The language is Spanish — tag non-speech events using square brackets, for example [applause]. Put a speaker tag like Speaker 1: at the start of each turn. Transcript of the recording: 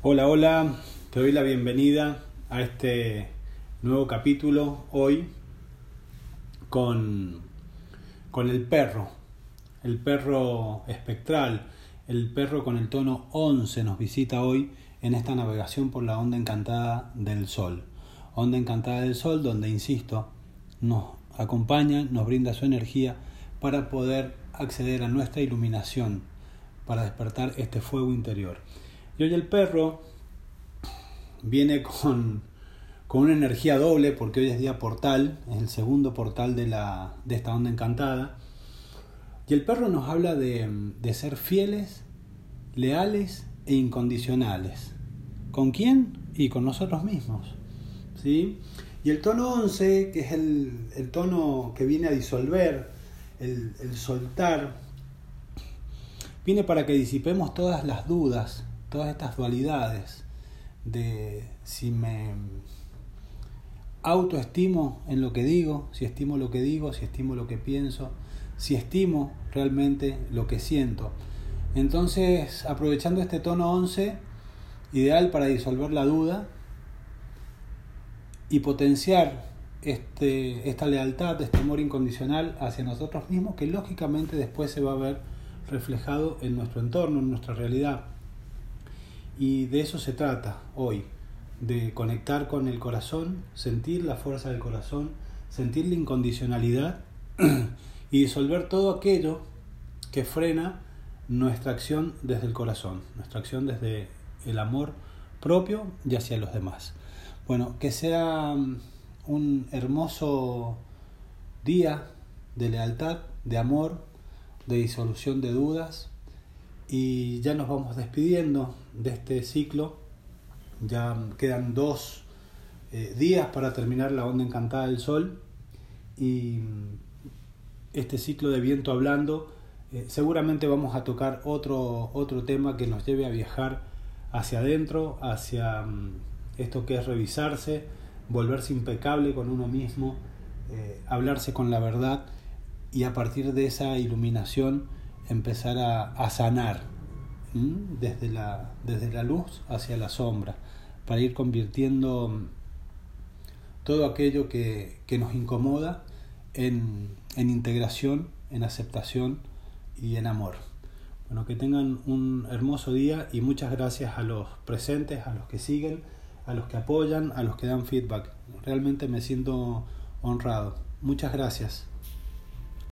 Speaker 1: Hola, hola, te doy la bienvenida a este nuevo capítulo hoy con, con el perro, el perro espectral, el perro con el tono 11 nos visita hoy en esta navegación por la onda encantada del sol. Onda encantada del sol donde, insisto, nos acompaña, nos brinda su energía para poder acceder a nuestra iluminación, para despertar este fuego interior. Y hoy el perro viene con, con una energía doble porque hoy es día portal, es el segundo portal de, la, de esta onda encantada. Y el perro nos habla de, de ser fieles, leales e incondicionales. ¿Con quién? Y con nosotros mismos. ¿sí? Y el tono 11, que es el, el tono que viene a disolver, el, el soltar, viene para que disipemos todas las dudas, todas estas dualidades de si me autoestimo en lo que digo, si estimo lo que digo, si estimo lo que pienso, si estimo realmente lo que siento. Entonces, aprovechando este tono 11, ideal para disolver la duda y potenciar este, esta lealtad, este amor incondicional hacia nosotros mismos, que lógicamente después se va a ver reflejado en nuestro entorno, en nuestra realidad. Y de eso se trata hoy, de conectar con el corazón, sentir la fuerza del corazón, sentir la incondicionalidad [clears throat] y disolver todo aquello que frena nuestra acción desde el corazón, nuestra acción desde el amor propio y hacia los demás. Bueno, que sea mm, un hermoso día de lealtad, de amor, de disolución de dudas y ya nos vamos despidiendo de este ciclo. Ya quedan dos eh, días para terminar la onda encantada del sol y este ciclo de viento hablando. Eh, seguramente vamos a tocar otro, otro tema que nos lleve a viajar hacia adentro, hacia um, esto que es revisarse, volverse impecable con uno mismo, eh, hablarse con la verdad y a partir de esa iluminación empezar a, a sanar desde la, desde la luz hacia la sombra, para ir convirtiendo todo aquello que, que nos incomoda en, en integración, en aceptación y en amor. Bueno, que tengan un hermoso día y muchas gracias a los presentes, a los que siguen, a los que apoyan, a los que dan feedback. Realmente me siento honrado. Muchas gracias.